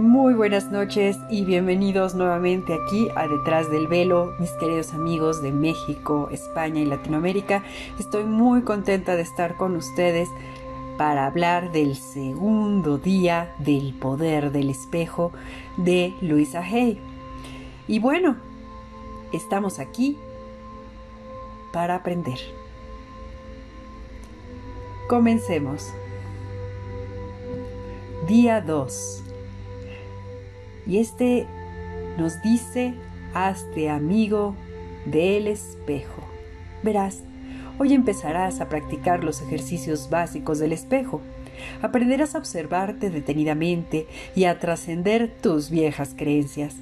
Muy buenas noches y bienvenidos nuevamente aquí a Detrás del Velo, mis queridos amigos de México, España y Latinoamérica. Estoy muy contenta de estar con ustedes para hablar del segundo día del poder del espejo de Luisa Hay. Y bueno, estamos aquí para aprender. Comencemos. Día 2 y este nos dice, hazte amigo del espejo. Verás, hoy empezarás a practicar los ejercicios básicos del espejo. Aprenderás a observarte detenidamente y a trascender tus viejas creencias.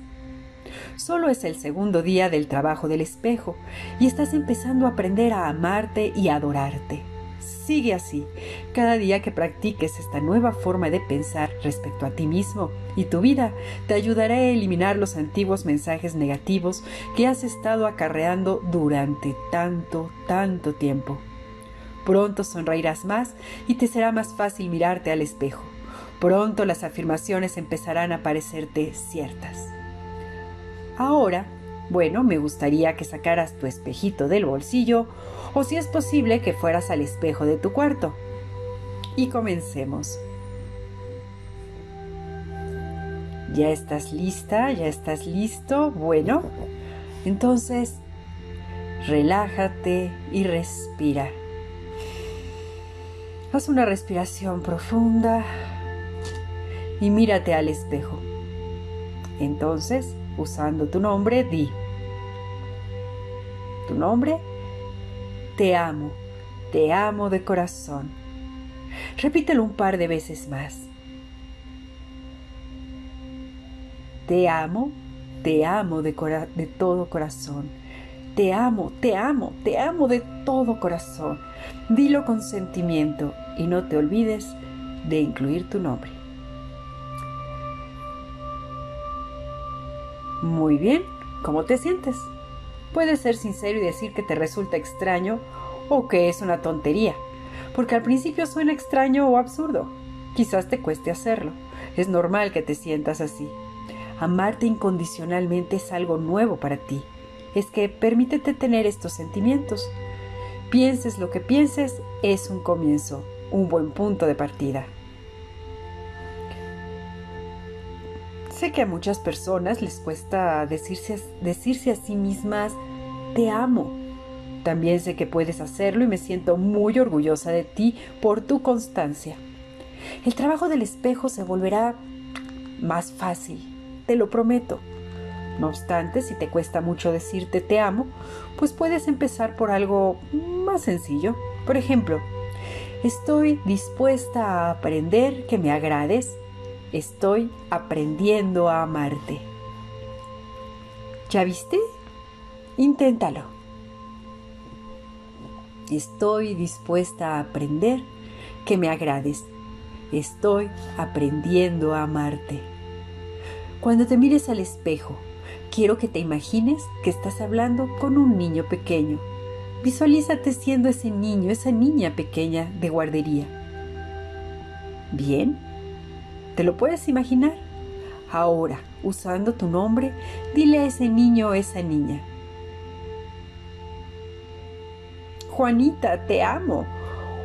Solo es el segundo día del trabajo del espejo y estás empezando a aprender a amarte y adorarte. Sigue así. Cada día que practiques esta nueva forma de pensar respecto a ti mismo y tu vida, te ayudará a eliminar los antiguos mensajes negativos que has estado acarreando durante tanto, tanto tiempo. Pronto sonreirás más y te será más fácil mirarte al espejo. Pronto las afirmaciones empezarán a parecerte ciertas. Ahora, bueno, me gustaría que sacaras tu espejito del bolsillo o si es posible que fueras al espejo de tu cuarto. Y comencemos. ¿Ya estás lista? ¿Ya estás listo? Bueno, entonces relájate y respira. Haz una respiración profunda y mírate al espejo. Entonces, usando tu nombre, di. Tu nombre te amo, te amo de corazón. Repítelo un par de veces más. Te amo, te amo de, de, todo corazón. Te amo, te amo, te amo de todo corazón. Dilo con sentimiento y no te olvides de incluir tu nombre. Muy bien, ¿cómo te sientes? Puedes ser sincero y decir que te resulta extraño o que es una tontería, porque al principio suena extraño o absurdo. Quizás te cueste hacerlo. Es normal que te sientas así. Amarte incondicionalmente es algo nuevo para ti. Es que permítete tener estos sentimientos. Pienses lo que pienses, es un comienzo, un buen punto de partida. Sé que a muchas personas les cuesta decirse, a sí mismas, te amo. También sé que puedes hacerlo y me siento muy orgullosa de ti por tu constancia. El trabajo del espejo se volverá más fácil, te lo prometo. No obstante, si te cuesta mucho decirte te amo, pues puedes empezar por algo más sencillo. Por ejemplo, estoy dispuesta a aprender que me agrades Estoy aprendiendo a amarte. ¿Ya viste? Inténtalo. Estoy dispuesta a aprender que me agrades. Estoy aprendiendo a amarte. Cuando te mires al espejo, quiero que te imagines que estás hablando con un niño pequeño. Visualízate siendo ese niño, esa niña pequeña de guardería. Bien, ¿Te lo puedes imaginar? Ahora, usando tu nombre, dile a ese niño o esa niña. Juanita, te amo.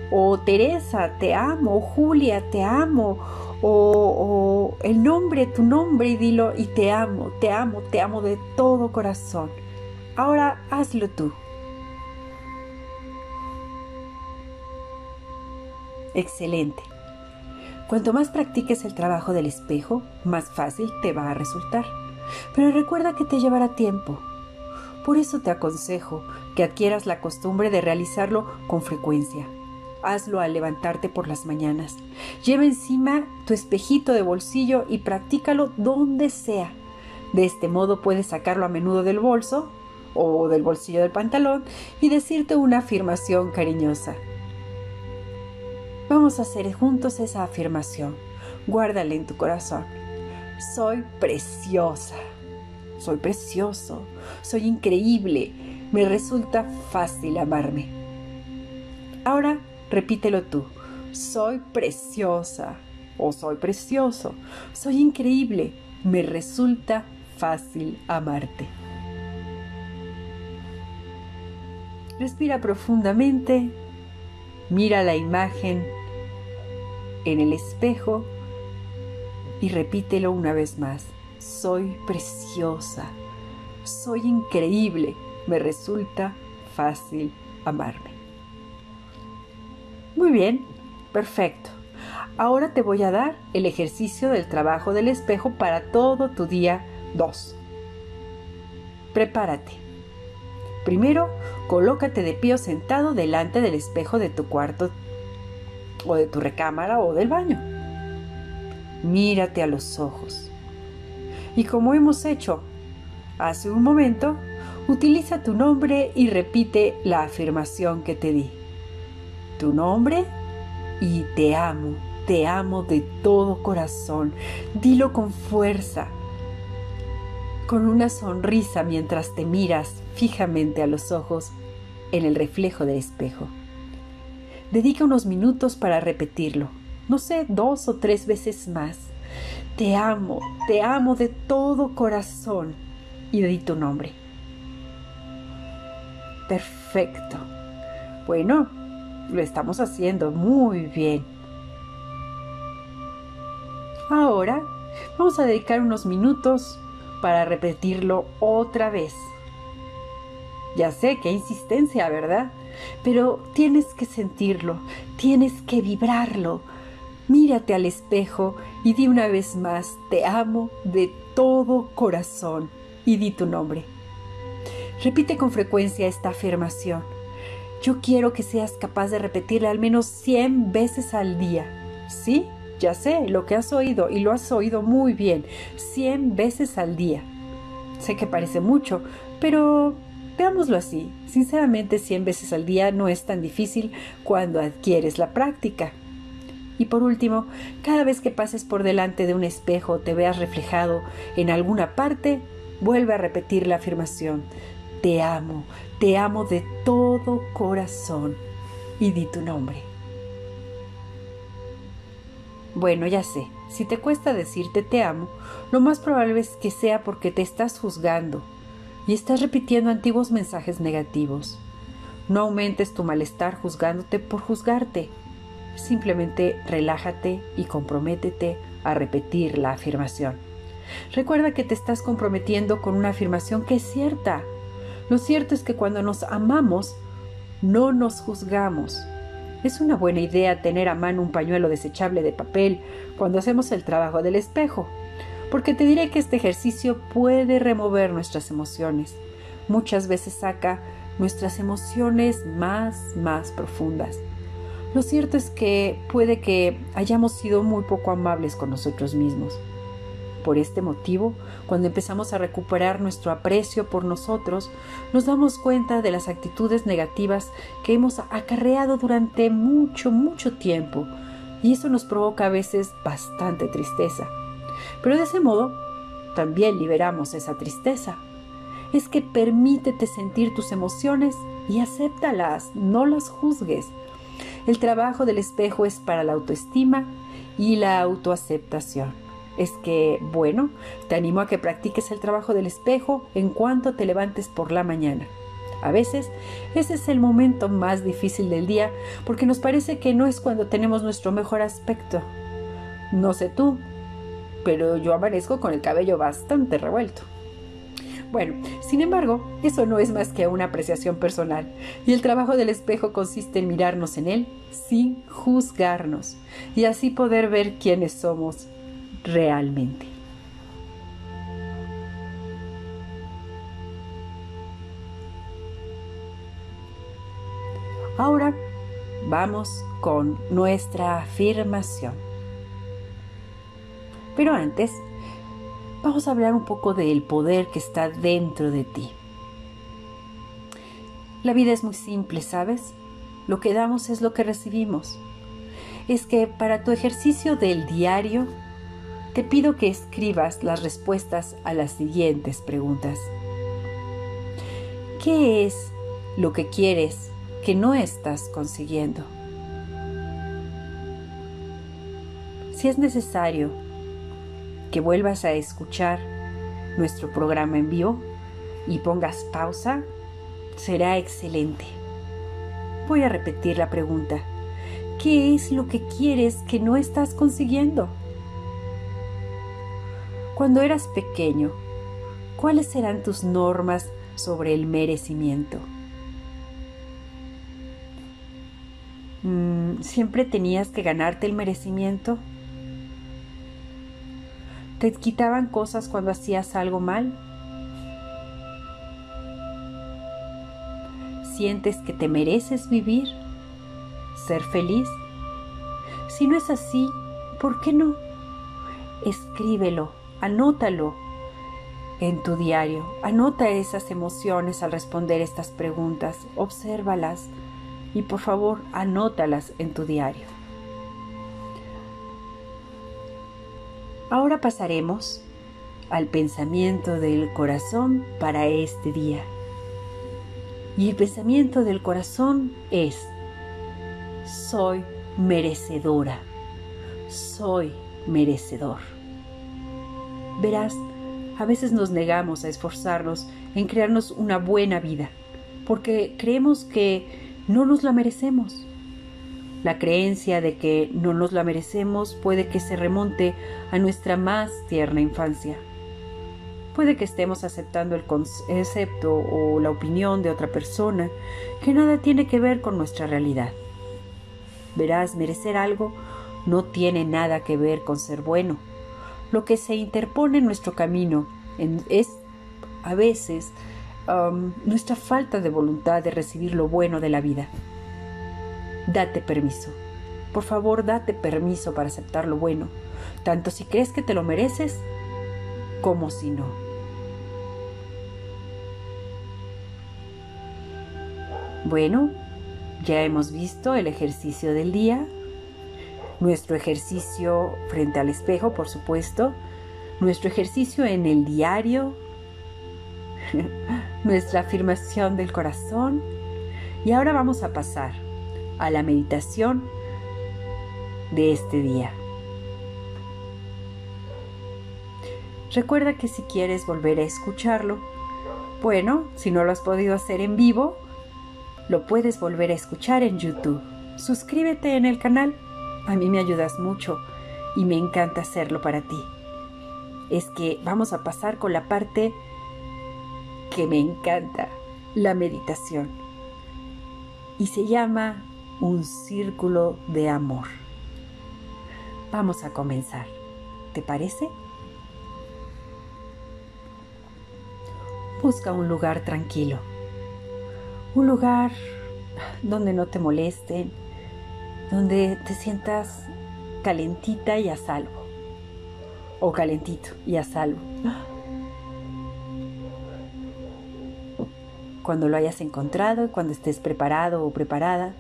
O Teresa, te amo. O Julia, te amo. O, o, el nombre, tu nombre y dilo y te amo, te amo, te amo de todo corazón. Ahora hazlo tú. Excelente. Cuanto más practiques el trabajo del espejo, más fácil te va a resultar. Pero recuerda que te llevará tiempo. Por eso te aconsejo que adquieras la costumbre de realizarlo con frecuencia. Hazlo al levantarte por las mañanas. Lleva encima tu espejito de bolsillo y practícalo donde sea. De este modo puedes sacarlo a menudo del bolso o del bolsillo del pantalón y decirte una afirmación cariñosa. Vamos a hacer juntos esa afirmación. Guárdala en tu corazón. Soy preciosa. Soy precioso. Soy increíble. Me resulta fácil amarme. Ahora repítelo tú. Soy preciosa. o soy precioso, soy increíble, me resulta fácil amarte. Respira profundamente, mira la imagen en el espejo y repítelo una vez más. Soy preciosa, soy increíble, me resulta fácil amarme. Muy bien, perfecto. Ahora te voy a dar el ejercicio del trabajo del espejo para todo tu día 2. Prepárate. Primero, colócate de pie o sentado delante del espejo de tu cuarto o de tu recámara o del baño. Mírate a los ojos. Y como hemos hecho hace un momento, utiliza tu nombre y repite la afirmación que te di. Tu nombre y te amo te amo de todo corazón. Dilo con fuerza, con una sonrisa mientras te miras fijamente a los ojos en el reflejo del espejo. Dedica unos minutos para repetirlo, no sé, dos o tres veces más. Te amo, te amo de todo corazón y di tu nombre. Perfecto. Bueno, lo estamos haciendo muy bien. Ahora vamos a dedicar unos minutos para repetirlo otra vez. Ya sé qué insistencia, ¿verdad? Pero tienes que sentirlo, tienes que vibrarlo. Mírate al espejo y di una vez más, te amo de todo corazón y di tu nombre. Repite con frecuencia esta afirmación. Yo quiero que seas capaz de repetirla al menos 100 veces al día. ¿Sí? Ya sé lo que has oído y lo has oído muy bien, cien veces al día. Sé que parece mucho, pero veámoslo así. Sinceramente, cien veces al día no es tan difícil cuando adquieres la práctica. Y por último, cada vez que pases por delante de un espejo o te veas reflejado en alguna parte, vuelve a repetir la afirmación. Te amo, te amo de todo corazón. Y di tu nombre. Bueno, ya sé, si te cuesta decirte te amo, lo más probable es que sea porque te estás juzgando y estás repitiendo antiguos mensajes negativos. No aumentes tu malestar juzgándote por juzgarte. Simplemente relájate y comprométete a repetir la afirmación. Recuerda que te estás comprometiendo con una afirmación que es cierta. Lo cierto es que cuando nos amamos, no nos juzgamos es una buena idea tener a mano un pañuelo desechable de papel cuando hacemos el trabajo del espejo, porque te diré que este ejercicio puede remover nuestras emociones. Muchas veces saca nuestras emociones más, más profundas. Lo cierto es que puede que hayamos sido muy poco amables con nosotros mismos. Por este motivo, cuando empezamos a recuperar nuestro aprecio por nosotros, nos damos cuenta de las actitudes negativas que hemos acarreado durante mucho, mucho tiempo, y eso nos provoca a veces bastante tristeza. Pero de ese modo, también liberamos esa tristeza. Es que permítete sentir tus emociones y acéptalas, no las juzgues. El trabajo del espejo es para la autoestima y la autoaceptación es que, bueno, te animo a que practiques el trabajo del espejo en cuanto te levantes por la mañana. A veces ese es el momento más difícil del día porque nos parece que no es cuando tenemos nuestro mejor aspecto. No sé tú, pero yo amanezco con el cabello bastante revuelto. Bueno, sin embargo, eso no es más que una apreciación personal, y el trabajo del espejo consiste en mirarnos en él sin juzgarnos, y así poder ver quiénes somos realmente. Ahora vamos con nuestra afirmación. Pero antes, vamos a hablar un poco del poder que está dentro de ti. La vida es muy simple, ¿sabes? Lo que damos es lo que recibimos. Es que para tu ejercicio del diario te pido que escribas las respuestas a las siguientes preguntas. ¿Qué es lo que quieres que no estás consiguiendo? Si es necesario que vuelvas a escuchar nuestro programa en vivo y pongas pausa, será excelente. Voy a repetir la pregunta. ¿Qué es lo que quieres que no estás consiguiendo? Cuando eras pequeño, ¿cuáles eran tus normas sobre el merecimiento? Mm, ¿Siempre tenías que ganarte el merecimiento? ¿Te quitaban cosas cuando hacías algo mal? ¿Sientes que te mereces vivir? ¿Ser feliz? Si no es así, ¿por qué no? Escríbelo, anótalo en tu diario. Anota esas emociones al responder estas preguntas, obsérvalas y por favor anótalas en tu diario. Ahora pasaremos al pensamiento del corazón para este día. Y el pensamiento del corazón es, soy merecedora, soy merecedor. Verás, a veces nos negamos a esforzarnos en crearnos una buena vida, porque creemos que no nos la merecemos. La creencia de que no nos la merecemos puede que se remonte a nuestra más tierna infancia. Puede que estemos aceptando el concepto o la opinión de otra persona que nada tiene que ver con nuestra realidad. Verás, merecer algo no tiene nada que ver con ser bueno. Lo que se interpone en nuestro camino es a veces nuestra falta de voluntad de recibir lo bueno de la vida. Date permiso. Por favor, date permiso para aceptar lo bueno, tanto si crees que te lo mereces como si no. Bueno, ya hemos visto el ejercicio del día, nuestro ejercicio frente al espejo, por supuesto, nuestro ejercicio en el diario, nuestra afirmación del corazón y ahora vamos a pasar a la meditación de este día. Recuerda que si quieres volver a escucharlo, bueno, si no lo has podido hacer en vivo, lo puedes volver a escuchar en YouTube. Suscríbete en el canal, a mí me ayudas mucho y me encanta hacerlo para ti. Es que vamos a pasar con la parte que me encanta, la meditación. Y se llama un círculo de amor. Vamos a comenzar. ¿Te parece? Busca un lugar tranquilo. Un lugar donde no te molesten, donde te sientas calentita y a salvo. O calentito y a salvo. Cuando lo hayas encontrado, cuando estés preparado o preparada,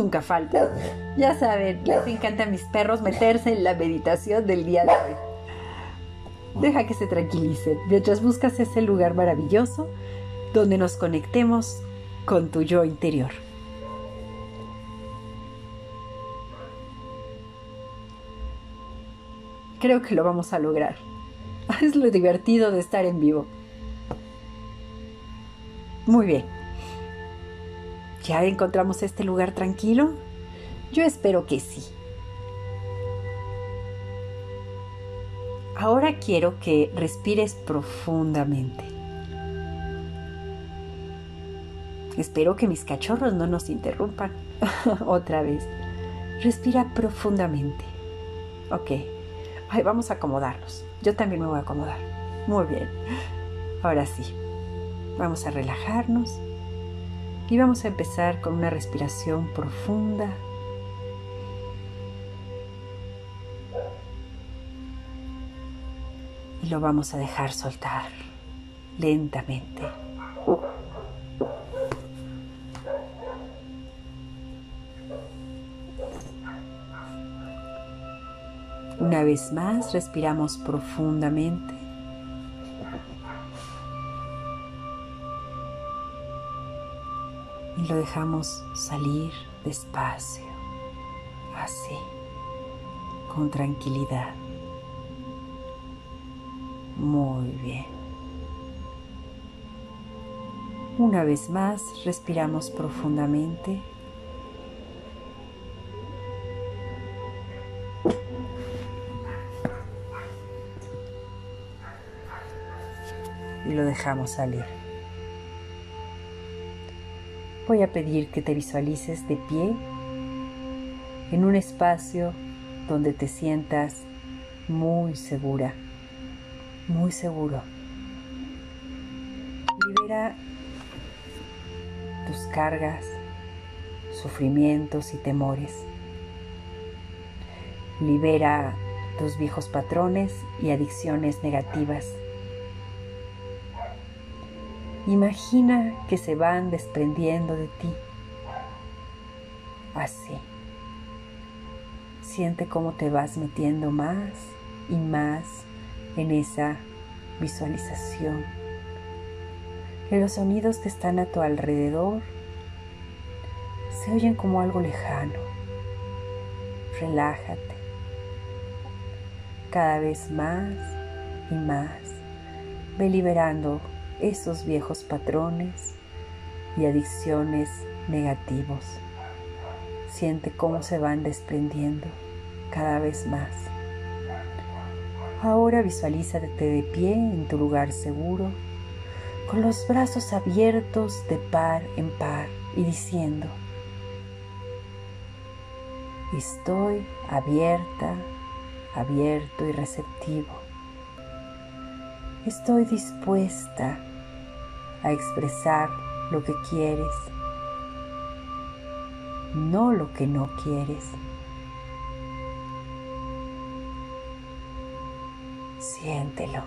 Nunca falta. Ya saben, les encanta a mis perros meterse en la meditación del día de hoy. Deja que se tranquilicen mientras buscas ese lugar maravilloso donde nos conectemos con tu yo interior. Creo que lo vamos a lograr. Es lo divertido de estar en vivo. Muy bien. ¿Ya encontramos este lugar tranquilo? Yo espero que sí. Ahora quiero que respires profundamente. Espero que mis cachorros no nos interrumpan. Otra vez. Respira profundamente. Ok. vamos a acomodarnos. Yo también me voy a acomodar. Muy bien. Ahora sí. Vamos a relajarnos y vamos a empezar con una respiración profunda. Y lo vamos a dejar soltar lentamente. Una vez más, respiramos profundamente. Lo dejamos salir despacio, así, con tranquilidad. Muy bien. Una vez más, respiramos profundamente. Y lo dejamos salir. Voy a pedir que te visualices de pie en un espacio donde te sientas muy segura, muy seguro. Libera tus cargas, sufrimientos y temores. Libera tus viejos patrones y adicciones negativas. Imagina que se van desprendiendo de ti. Así. Siente cómo te vas metiendo más y más en esa visualización. Que los sonidos que están a tu alrededor se oyen como algo lejano. Relájate. Cada vez más y más. Ve liberando esos viejos patrones y adicciones negativos. Siente cómo se van desprendiendo cada vez más. Ahora visualízate de pie en tu lugar seguro, con los brazos abiertos de par en par y diciendo, estoy abierta, abierto y receptivo. Estoy dispuesta a expresar lo que quieres, no lo que no quieres. Siéntelo,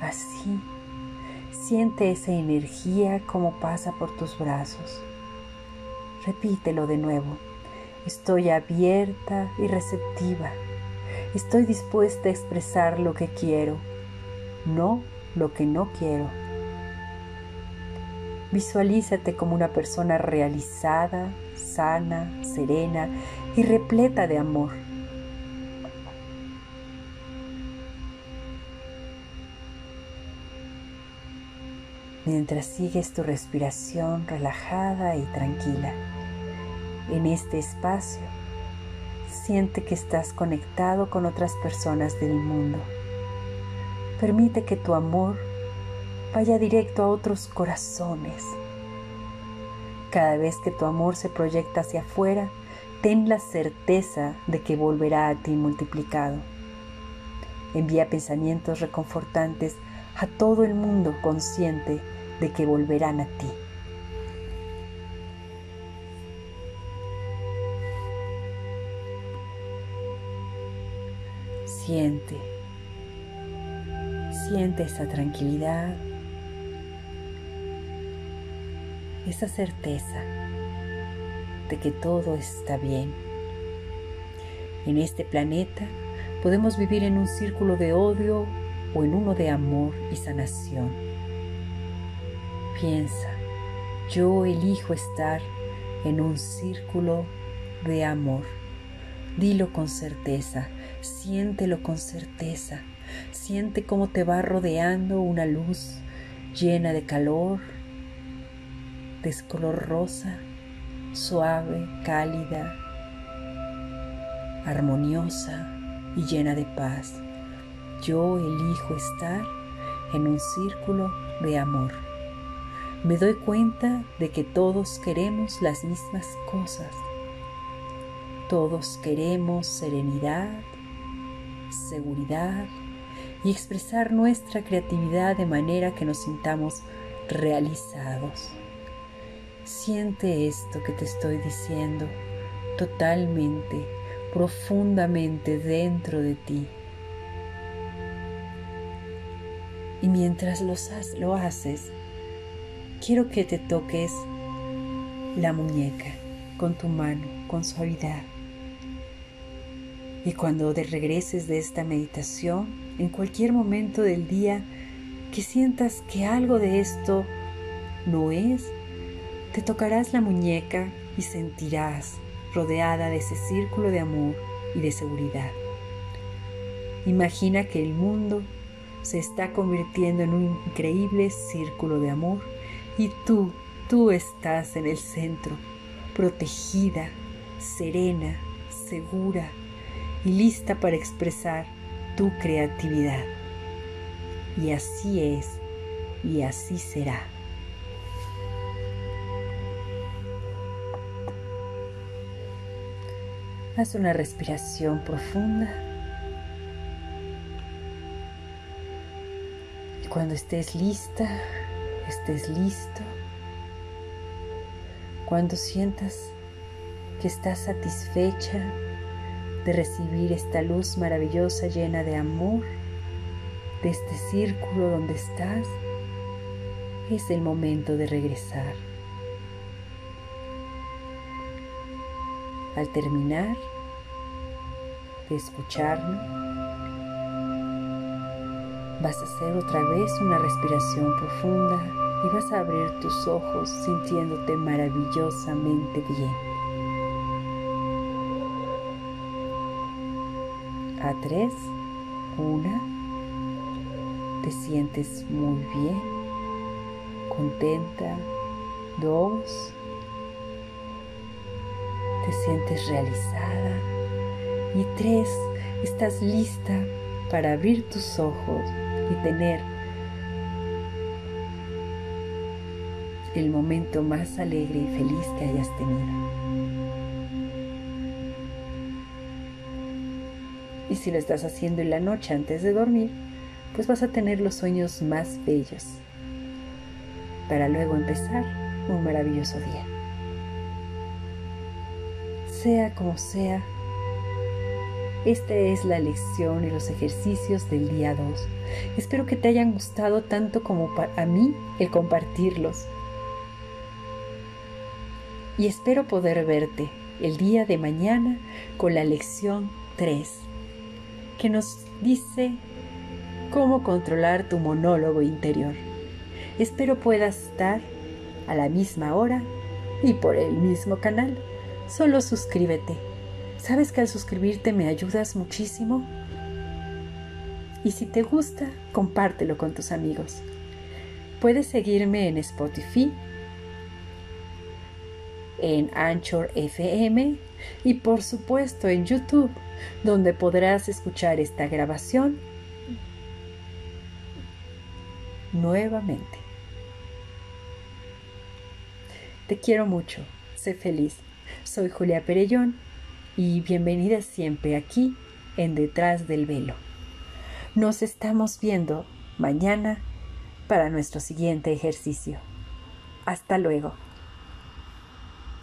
así. Siente esa energía como pasa por tus brazos. Repítelo de nuevo. Estoy abierta y receptiva. Estoy dispuesta a expresar lo que quiero, no lo que no quiero. Visualízate como una persona realizada, sana, serena y repleta de amor. Mientras sigues tu respiración relajada y tranquila en este espacio, siente que estás conectado con otras personas del mundo. Permite que tu amor vaya directo a otros corazones. Cada vez que tu amor se proyecta hacia afuera, ten la certeza de que volverá a ti multiplicado. Envía pensamientos reconfortantes a todo el mundo consciente de que volverán a ti. Siente, siente esa tranquilidad esa certeza de que todo está bien. En este planeta podemos vivir en un círculo de odio o en uno de amor y sanación. Piensa, yo elijo estar en un círculo de amor. Dilo con certeza, siéntelo con certeza, siente cómo te va rodeando una luz llena de calor, de color rosa, suave, cálida, armoniosa y llena de paz. Yo elijo estar en un círculo de amor. Me doy cuenta de que todos queremos las mismas cosas. Todos queremos serenidad, seguridad y expresar nuestra creatividad de manera que nos sintamos realizados. Siente esto que te estoy diciendo totalmente, profundamente dentro de ti. Y mientras lo, haces, quiero que te toques la muñeca con tu mano, con suavidad. Y cuando te regreses de esta meditación, en cualquier momento del día, que sientas que algo de esto no es Te tocarás la muñeca y sentirás rodeada de ese círculo de amor y de seguridad. Imagina que el mundo se está convirtiendo en un increíble círculo de amor y tú, tú estás en el centro, protegida, serena, segura y lista para expresar tu creatividad. Y así es y así será. Haz una respiración profunda. Y cuando estés lista, estés listo, cuando sientas que estás satisfecha de recibir esta luz maravillosa llena de amor, de este círculo donde estás, es el momento de regresar. Al terminar de escucharme, vas a hacer otra vez una respiración profunda y vas a abrir tus ojos sintiéndote maravillosamente bien. A tres, una, te sientes muy bien, contenta. Dos, sientes realizada. Y tres, estás lista para abrir tus ojos y tener el momento más alegre y feliz que hayas tenido. Y si lo estás haciendo en la noche antes de dormir, pues vas a tener los sueños más bellos para luego empezar un maravilloso día. Sea como sea, esta es la lección y los ejercicios del día 2. Espero que te hayan gustado tanto como a mí el compartirlos. Y espero poder verte el día de mañana con la lección 3, que nos dice cómo controlar tu monólogo interior. Espero puedas estar a la misma hora y por el mismo canal. Solo suscríbete. ¿Sabes que al suscribirte me ayudas muchísimo? Y si te gusta, compártelo con tus amigos. Puedes seguirme en Spotify, en Anchor FM y por supuesto en YouTube, donde podrás escuchar esta grabación nuevamente. Te quiero mucho, sé feliz. Soy Julia Perellón y bienvenida siempre aquí en Detrás del Velo. Nos estamos viendo mañana para nuestro siguiente ejercicio. Hasta luego.